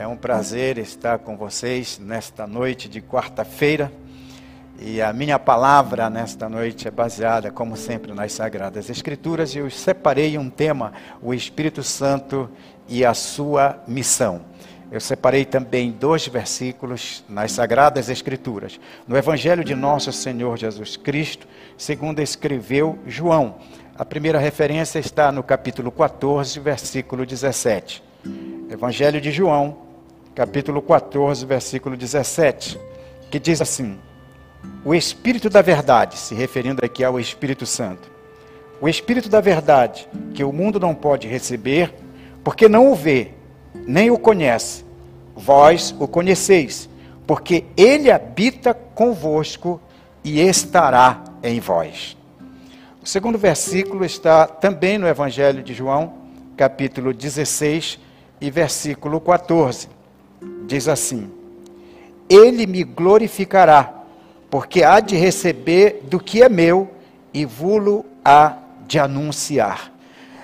É um prazer estar com vocês nesta noite de quarta-feira. E a minha palavra nesta noite é baseada, como sempre, nas Sagradas Escrituras. E eu separei um tema, o Espírito Santo e a sua missão. Eu separei também dois versículos nas Sagradas Escrituras. No Evangelho de Nosso Senhor Jesus Cristo, segundo escreveu João. A primeira referência está no capítulo 14, versículo 17. Evangelho de João, capítulo 14, versículo 17, que diz assim: O Espírito da Verdade, se referindo aqui ao Espírito Santo, o Espírito da Verdade, que o mundo não pode receber, porque não o vê, nem o conhece, vós o conheceis, porque ele habita convosco e estará em vós. O segundo versículo está também no Evangelho de João, capítulo 16, e versículo 14. Diz assim: Ele me glorificará, porque há de receber do que é meu e vulo há de anunciar.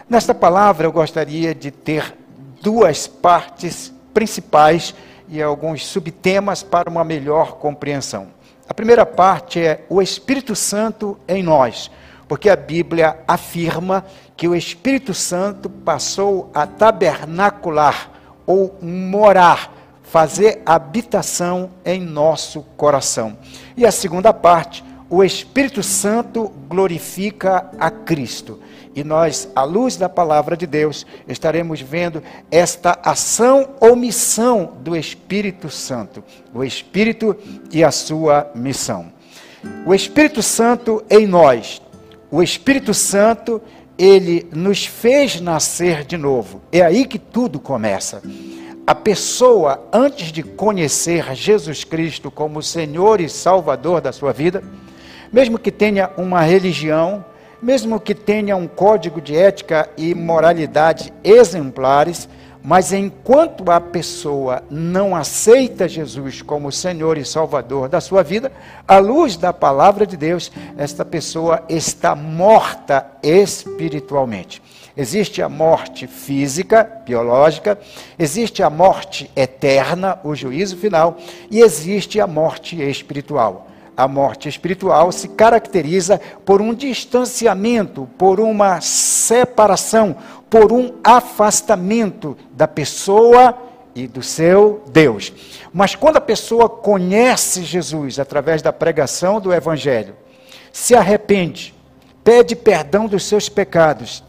Nesta palavra eu gostaria de ter duas partes principais e alguns subtemas para uma melhor compreensão. A primeira parte é o Espírito Santo em nós, porque a Bíblia afirma que o Espírito Santo passou a tabernacular ou morar, fazer habitação em nosso coração. E a segunda parte, o Espírito Santo glorifica a Cristo. E nós, à luz da palavra de Deus, estaremos vendo esta ação ou missão do Espírito Santo, o Espírito e a sua missão. O Espírito Santo em nós, o Espírito Santo ele nos fez nascer de novo. É aí que tudo começa. A pessoa, antes de conhecer Jesus Cristo como Senhor e Salvador da sua vida, mesmo que tenha uma religião, mesmo que tenha um código de ética e moralidade exemplares, mas enquanto a pessoa não aceita Jesus como Senhor e Salvador da sua vida, à luz da palavra de Deus, esta pessoa está morta espiritualmente. Existe a morte física, biológica, existe a morte eterna, o juízo final, e existe a morte espiritual. A morte espiritual se caracteriza por um distanciamento, por uma separação, por um afastamento da pessoa e do seu Deus. Mas quando a pessoa conhece Jesus através da pregação do Evangelho, se arrepende, pede perdão dos seus pecados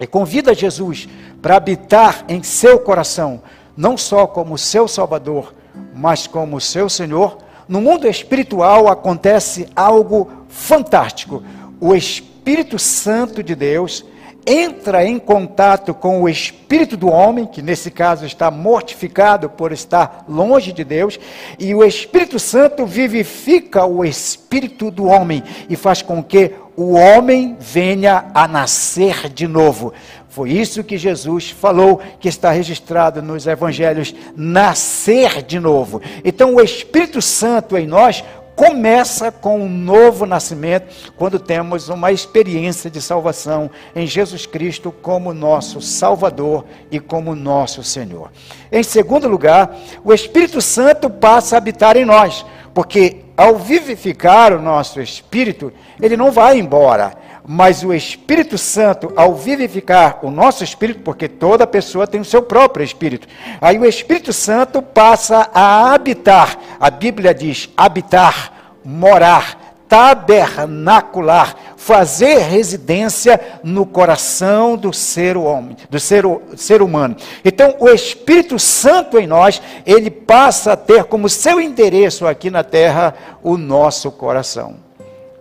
e convida Jesus para habitar em seu coração, não só como seu Salvador, mas como seu Senhor, no mundo espiritual acontece algo fantástico. O Espírito Santo de Deus entra em contato com o espírito do homem, que nesse caso está mortificado por estar longe de Deus, e o Espírito Santo vivifica o espírito do homem e faz com que o homem venha a nascer de novo. Foi isso que Jesus falou, que está registrado nos evangelhos: nascer de novo. Então, o Espírito Santo em nós começa com um novo nascimento, quando temos uma experiência de salvação em Jesus Cristo como nosso Salvador e como nosso Senhor. Em segundo lugar, o Espírito Santo passa a habitar em nós, porque ao vivificar o nosso espírito, ele não vai embora mas o Espírito Santo, ao vivificar o nosso espírito, porque toda pessoa tem o seu próprio espírito, aí o Espírito Santo passa a habitar. A Bíblia diz habitar, morar, tabernacular, fazer residência no coração do ser homem, do ser, ser humano. Então, o Espírito Santo em nós, ele passa a ter como seu endereço aqui na terra o nosso coração.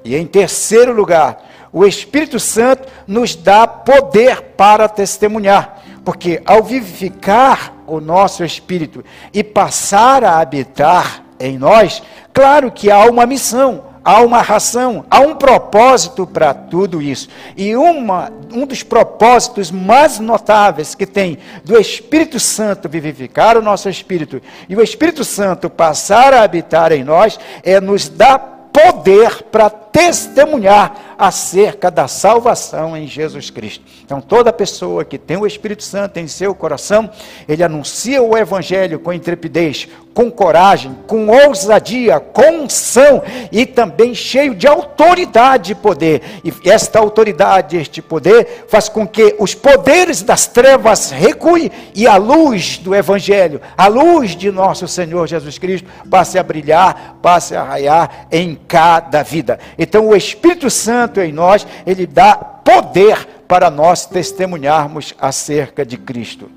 E em terceiro lugar, o Espírito Santo nos dá poder para testemunhar, porque ao vivificar o nosso espírito e passar a habitar em nós, claro que há uma missão, há uma ração, há um propósito para tudo isso. E uma, um dos propósitos mais notáveis que tem do Espírito Santo vivificar o nosso espírito e o Espírito Santo passar a habitar em nós é nos dar poder para testemunhar acerca da salvação em Jesus Cristo. Então, toda pessoa que tem o Espírito Santo em seu coração, ele anuncia o Evangelho com intrepidez, com coragem, com ousadia, com unção e também cheio de autoridade e poder. E esta autoridade, este poder, faz com que os poderes das trevas recuem e a luz do Evangelho, a luz de nosso Senhor Jesus Cristo, passe a brilhar, passe a raiar em cada vida. Então, o Espírito Santo em nós, ele dá poder para nós testemunharmos acerca de Cristo.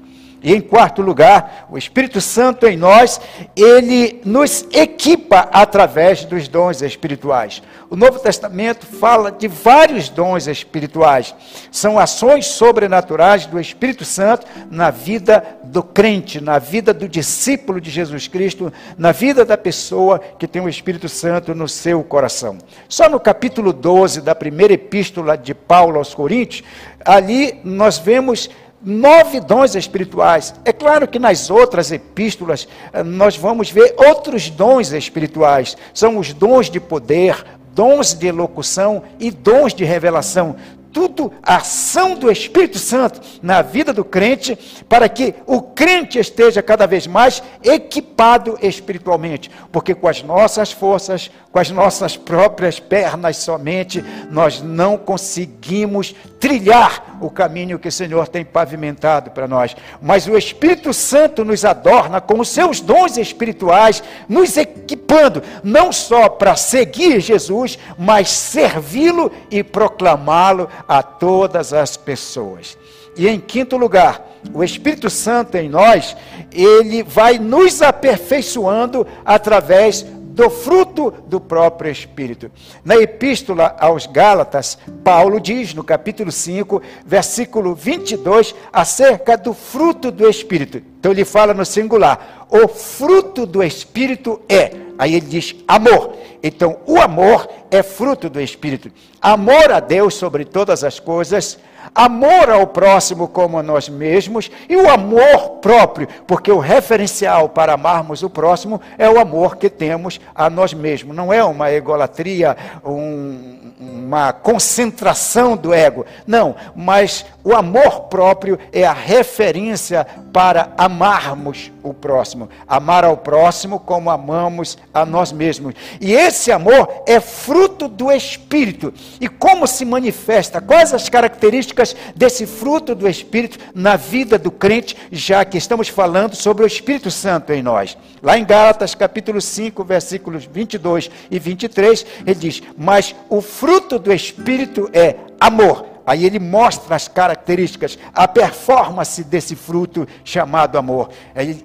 E em quarto lugar, o Espírito Santo em nós, ele nos equipa através dos dons espirituais. O Novo Testamento fala de vários dons espirituais. São ações sobrenaturais do Espírito Santo na vida do crente, na vida do discípulo de Jesus Cristo, na vida da pessoa que tem o Espírito Santo no seu coração. Só no capítulo 12 da primeira epístola de Paulo aos Coríntios, ali nós vemos nove dons espirituais. É claro que nas outras epístolas eh, nós vamos ver outros dons espirituais. São os dons de poder, dons de elocução e dons de revelação tudo a ação do Espírito Santo na vida do crente, para que o crente esteja cada vez mais equipado espiritualmente, porque com as nossas forças, com as nossas próprias pernas somente, nós não conseguimos trilhar o caminho que o Senhor tem pavimentado para nós. Mas o Espírito Santo nos adorna com os seus dons espirituais, nos equipando, não só para seguir Jesus, mas servi-lo e proclamá-lo a todas as pessoas. E em quinto lugar, o Espírito Santo em nós, ele vai nos aperfeiçoando através do fruto do próprio Espírito. Na epístola aos Gálatas, Paulo diz no capítulo 5, versículo 22, acerca do fruto do Espírito. Então ele fala no singular: o fruto do Espírito é. Aí ele diz amor. Então o amor é fruto do Espírito. Amor a Deus sobre todas as coisas amor ao próximo como a nós mesmos e o amor próprio, porque o referencial para amarmos o próximo é o amor que temos a nós mesmos. Não é uma egolatria, um, uma concentração do ego. Não, mas o amor próprio é a referência para amarmos o próximo. Amar ao próximo como amamos a nós mesmos. E esse amor é fruto do Espírito. E como se manifesta? Quais as características desse fruto do Espírito na vida do crente, já que estamos falando sobre o Espírito Santo em nós? Lá em Gálatas, capítulo 5, versículos 22 e 23, ele diz: Mas o fruto do Espírito é amor Aí ele mostra as características, a performance desse fruto chamado amor.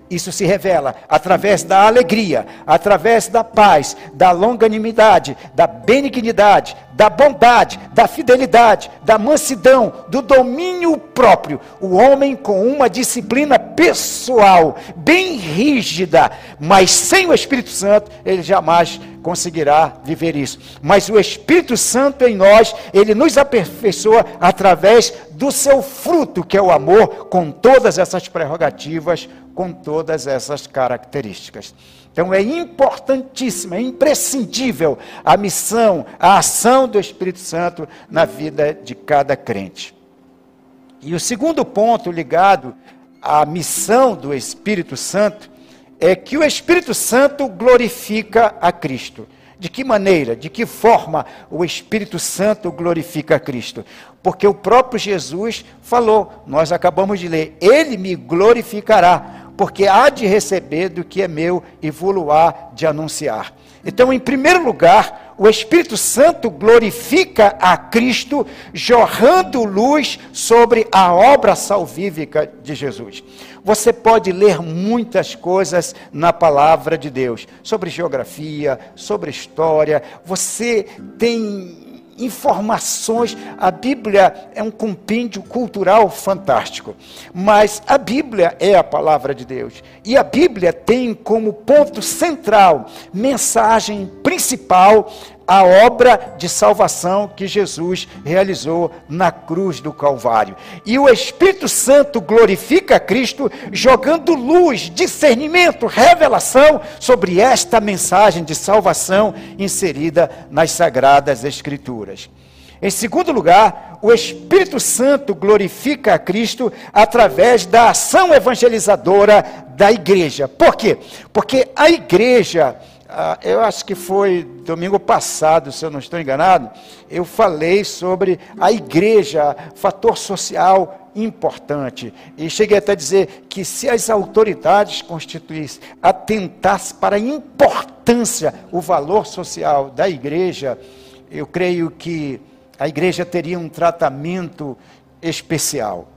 Isso se revela através da alegria, através da paz, da longanimidade, da benignidade, da bondade, da fidelidade, da mansidão, do domínio próprio. O homem com uma disciplina pessoal, bem rígida, mas sem o Espírito Santo, ele jamais conseguirá viver isso. Mas o Espírito Santo em nós, ele nos aperfeiçoa através do seu fruto, que é o amor, com todas essas prerrogativas, com todas essas características. Então é importantíssimo, é imprescindível a missão, a ação do Espírito Santo na vida de cada crente. E o segundo ponto ligado à missão do Espírito Santo é que o Espírito Santo glorifica a Cristo. De que maneira, de que forma o Espírito Santo glorifica a Cristo? Porque o próprio Jesus falou, nós acabamos de ler, ele me glorificará, porque há de receber do que é meu e vou de anunciar. Então, em primeiro lugar, o Espírito Santo glorifica a Cristo, jorrando luz sobre a obra salvífica de Jesus. Você pode ler muitas coisas na palavra de Deus, sobre geografia, sobre história. Você tem informações. A Bíblia é um compêndio cultural fantástico. Mas a Bíblia é a palavra de Deus. E a Bíblia tem como ponto central, mensagem principal, a obra de salvação que Jesus realizou na cruz do Calvário. E o Espírito Santo glorifica Cristo, jogando luz, discernimento, revelação sobre esta mensagem de salvação inserida nas Sagradas Escrituras. Em segundo lugar, o Espírito Santo glorifica a Cristo através da ação evangelizadora da igreja. Por quê? Porque a igreja eu acho que foi domingo passado, se eu não estou enganado, eu falei sobre a igreja, fator social importante. E cheguei até a dizer que se as autoridades constituíssem, atentassem para a importância, o valor social da igreja, eu creio que a igreja teria um tratamento especial.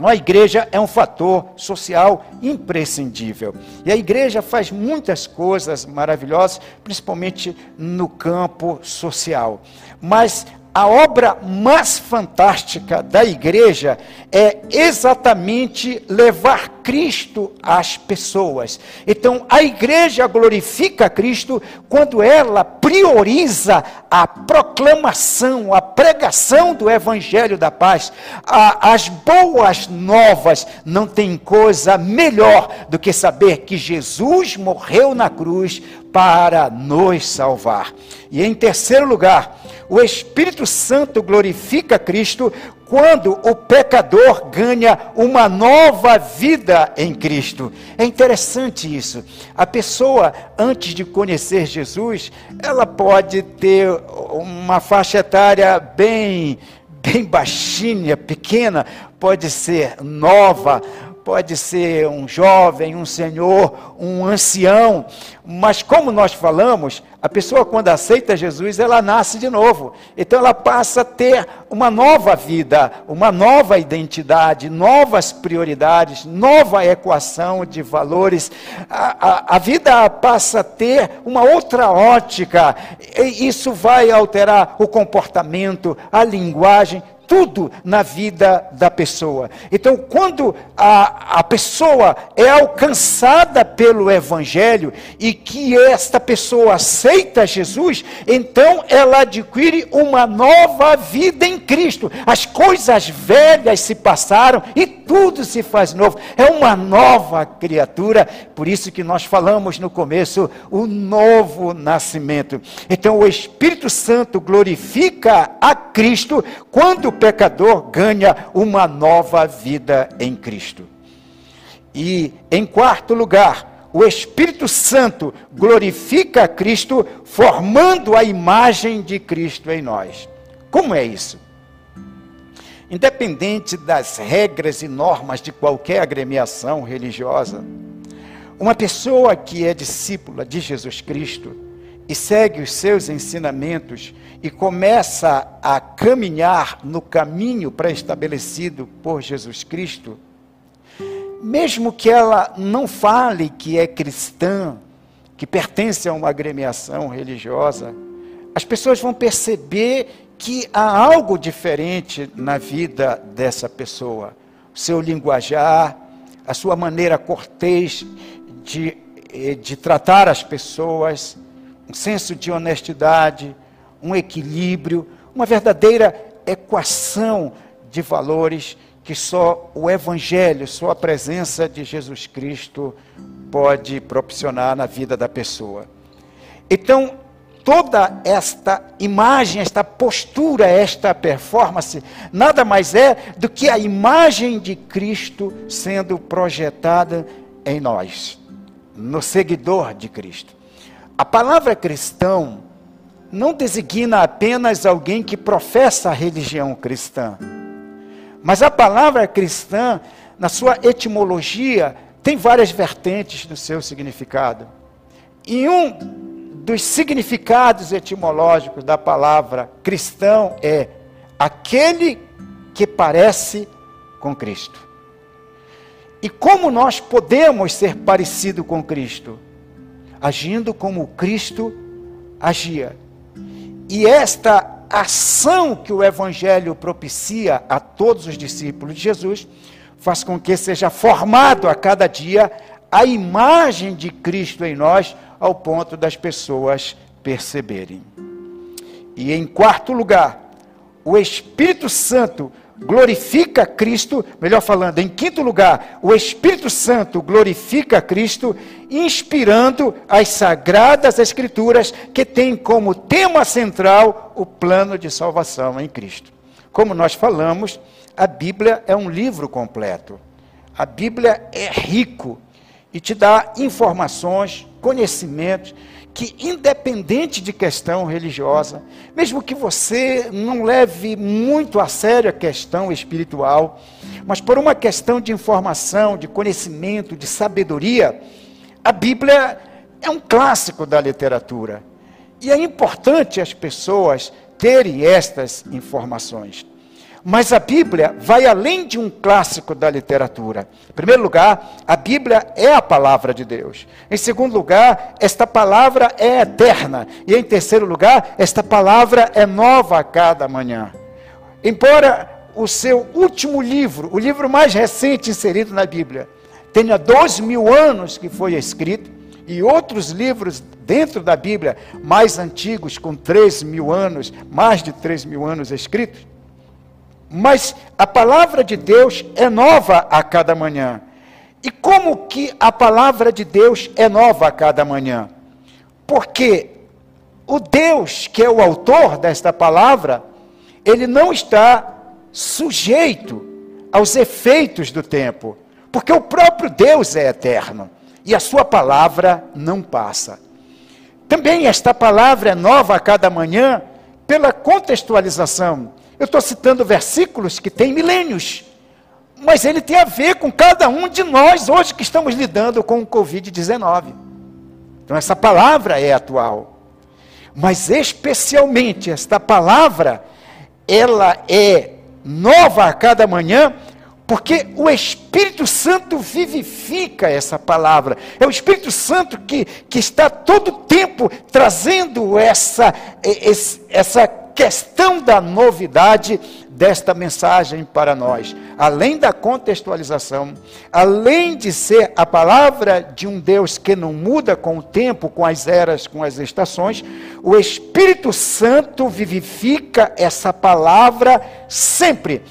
A igreja é um fator social imprescindível. E a igreja faz muitas coisas maravilhosas, principalmente no campo social. Mas a obra mais fantástica da igreja é exatamente levar Cristo às pessoas. Então, a igreja glorifica Cristo quando ela prioriza a proclamação, a pregação do evangelho da paz. as boas novas não tem coisa melhor do que saber que Jesus morreu na cruz para nos salvar. E em terceiro lugar, o Espírito Santo glorifica Cristo quando o pecador ganha uma nova vida em Cristo. É interessante isso. A pessoa, antes de conhecer Jesus, ela pode ter uma faixa etária bem, bem baixinha, pequena, pode ser nova, pode ser um jovem, um senhor, um ancião, mas como nós falamos, a pessoa quando aceita Jesus, ela nasce de novo. Então ela passa a ter uma nova vida, uma nova identidade, novas prioridades, nova equação de valores. A, a, a vida passa a ter uma outra ótica. E isso vai alterar o comportamento, a linguagem, tudo na vida da pessoa. Então, quando a, a pessoa é alcançada pelo Evangelho e que esta pessoa aceita Jesus, então ela adquire uma nova vida em Cristo. As coisas velhas se passaram e tudo se faz novo. É uma nova criatura. Por isso que nós falamos no começo o novo nascimento. Então, o Espírito Santo glorifica a Cristo quando pecador ganha uma nova vida em Cristo. E, em quarto lugar, o Espírito Santo glorifica Cristo, formando a imagem de Cristo em nós. Como é isso? Independente das regras e normas de qualquer agremiação religiosa, uma pessoa que é discípula de Jesus Cristo e segue os seus ensinamentos e começa a caminhar no caminho pré-estabelecido por Jesus Cristo, mesmo que ela não fale que é cristã, que pertence a uma agremiação religiosa, as pessoas vão perceber que há algo diferente na vida dessa pessoa. Seu linguajar, a sua maneira cortês de, eh, de tratar as pessoas, um senso de honestidade, um equilíbrio, uma verdadeira equação de valores que só o Evangelho, só a presença de Jesus Cristo pode proporcionar na vida da pessoa. Então, toda esta imagem, esta postura, esta performance, nada mais é do que a imagem de Cristo sendo projetada em nós, no seguidor de Cristo. A palavra cristão não designa apenas alguém que professa a religião cristã. Mas a palavra cristã, na sua etimologia, tem várias vertentes no seu significado. E um dos significados etimológicos da palavra cristão é aquele que parece com Cristo. E como nós podemos ser parecido com Cristo? Agindo como Cristo agia. E esta ação que o Evangelho propicia a todos os discípulos de Jesus faz com que seja formado a cada dia a imagem de Cristo em nós, ao ponto das pessoas perceberem. E em quarto lugar, o Espírito Santo glorifica Cristo, melhor falando, em quinto lugar, o Espírito Santo glorifica Cristo, inspirando as sagradas Escrituras que têm como tema central o plano de salvação em Cristo. Como nós falamos, a Bíblia é um livro completo. A Bíblia é rico e te dá informações, conhecimentos que, independente de questão religiosa, mesmo que você não leve muito a sério a questão espiritual, mas por uma questão de informação, de conhecimento, de sabedoria, a Bíblia é um clássico da literatura. E é importante as pessoas terem estas informações. Mas a Bíblia vai além de um clássico da literatura. Em primeiro lugar, a Bíblia é a palavra de Deus. Em segundo lugar, esta palavra é eterna. E em terceiro lugar, esta palavra é nova a cada manhã. Embora o seu último livro, o livro mais recente inserido na Bíblia, tenha dois mil anos que foi escrito, e outros livros dentro da Bíblia, mais antigos, com três mil anos, mais de três mil anos escritos, mas a palavra de Deus é nova a cada manhã. E como que a palavra de Deus é nova a cada manhã? Porque o Deus que é o autor desta palavra, ele não está sujeito aos efeitos do tempo, porque o próprio Deus é eterno e a sua palavra não passa. Também esta palavra é nova a cada manhã pela contextualização eu estou citando versículos que têm milênios, mas ele tem a ver com cada um de nós hoje que estamos lidando com o Covid-19. Então, essa palavra é atual. Mas, especialmente, esta palavra, ela é nova a cada manhã, porque o Espírito Santo vivifica essa palavra. É o Espírito Santo que, que está todo tempo trazendo essa, essa questão da novidade desta mensagem para nós. Além da contextualização, além de ser a palavra de um Deus que não muda com o tempo, com as eras, com as estações, o Espírito Santo vivifica essa palavra sempre.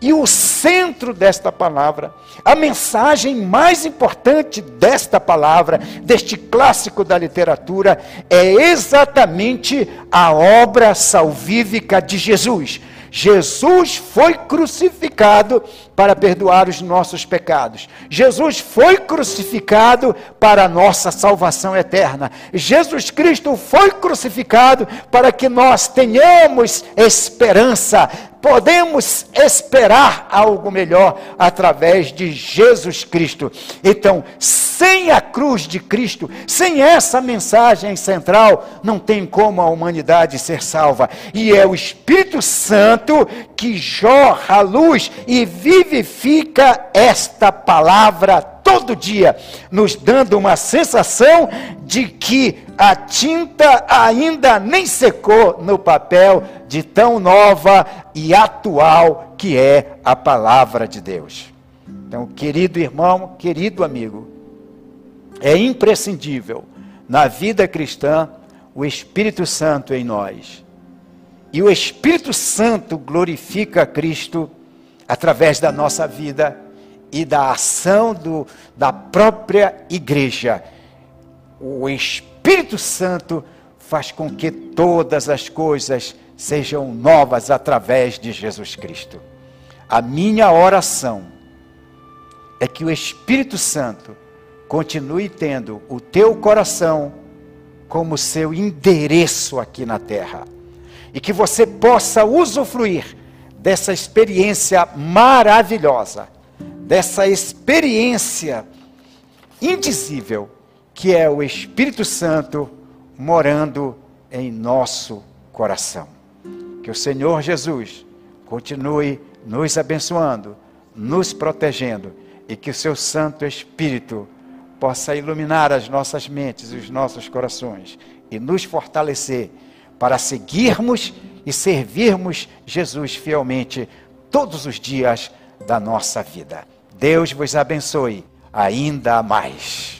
E o centro desta palavra, a mensagem mais importante desta palavra, deste clássico da literatura, é exatamente a obra salvífica de Jesus. Jesus foi crucificado para perdoar os nossos pecados. Jesus foi crucificado para a nossa salvação eterna. Jesus Cristo foi crucificado para que nós tenhamos esperança podemos esperar algo melhor através de Jesus Cristo. Então, sem a cruz de Cristo, sem essa mensagem central, não tem como a humanidade ser salva. E é o Espírito Santo que jorra a luz e vivifica esta palavra todo dia, nos dando uma sensação de que a tinta ainda nem secou no papel de tão nova e atual que é a palavra de Deus. Então, querido irmão, querido amigo, é imprescindível na vida cristã o Espírito Santo em nós. E o Espírito Santo glorifica Cristo através da nossa vida e da ação do, da própria igreja. O Espírito Santo faz com que todas as coisas sejam novas através de Jesus Cristo. A minha oração é que o Espírito Santo continue tendo o teu coração como seu endereço aqui na terra e que você possa usufruir dessa experiência maravilhosa dessa experiência indizível que é o Espírito Santo morando em nosso coração. Que o Senhor Jesus continue nos abençoando, nos protegendo e que o seu Santo Espírito possa iluminar as nossas mentes, os nossos corações e nos fortalecer para seguirmos e servirmos Jesus fielmente todos os dias da nossa vida. Deus vos abençoe ainda mais.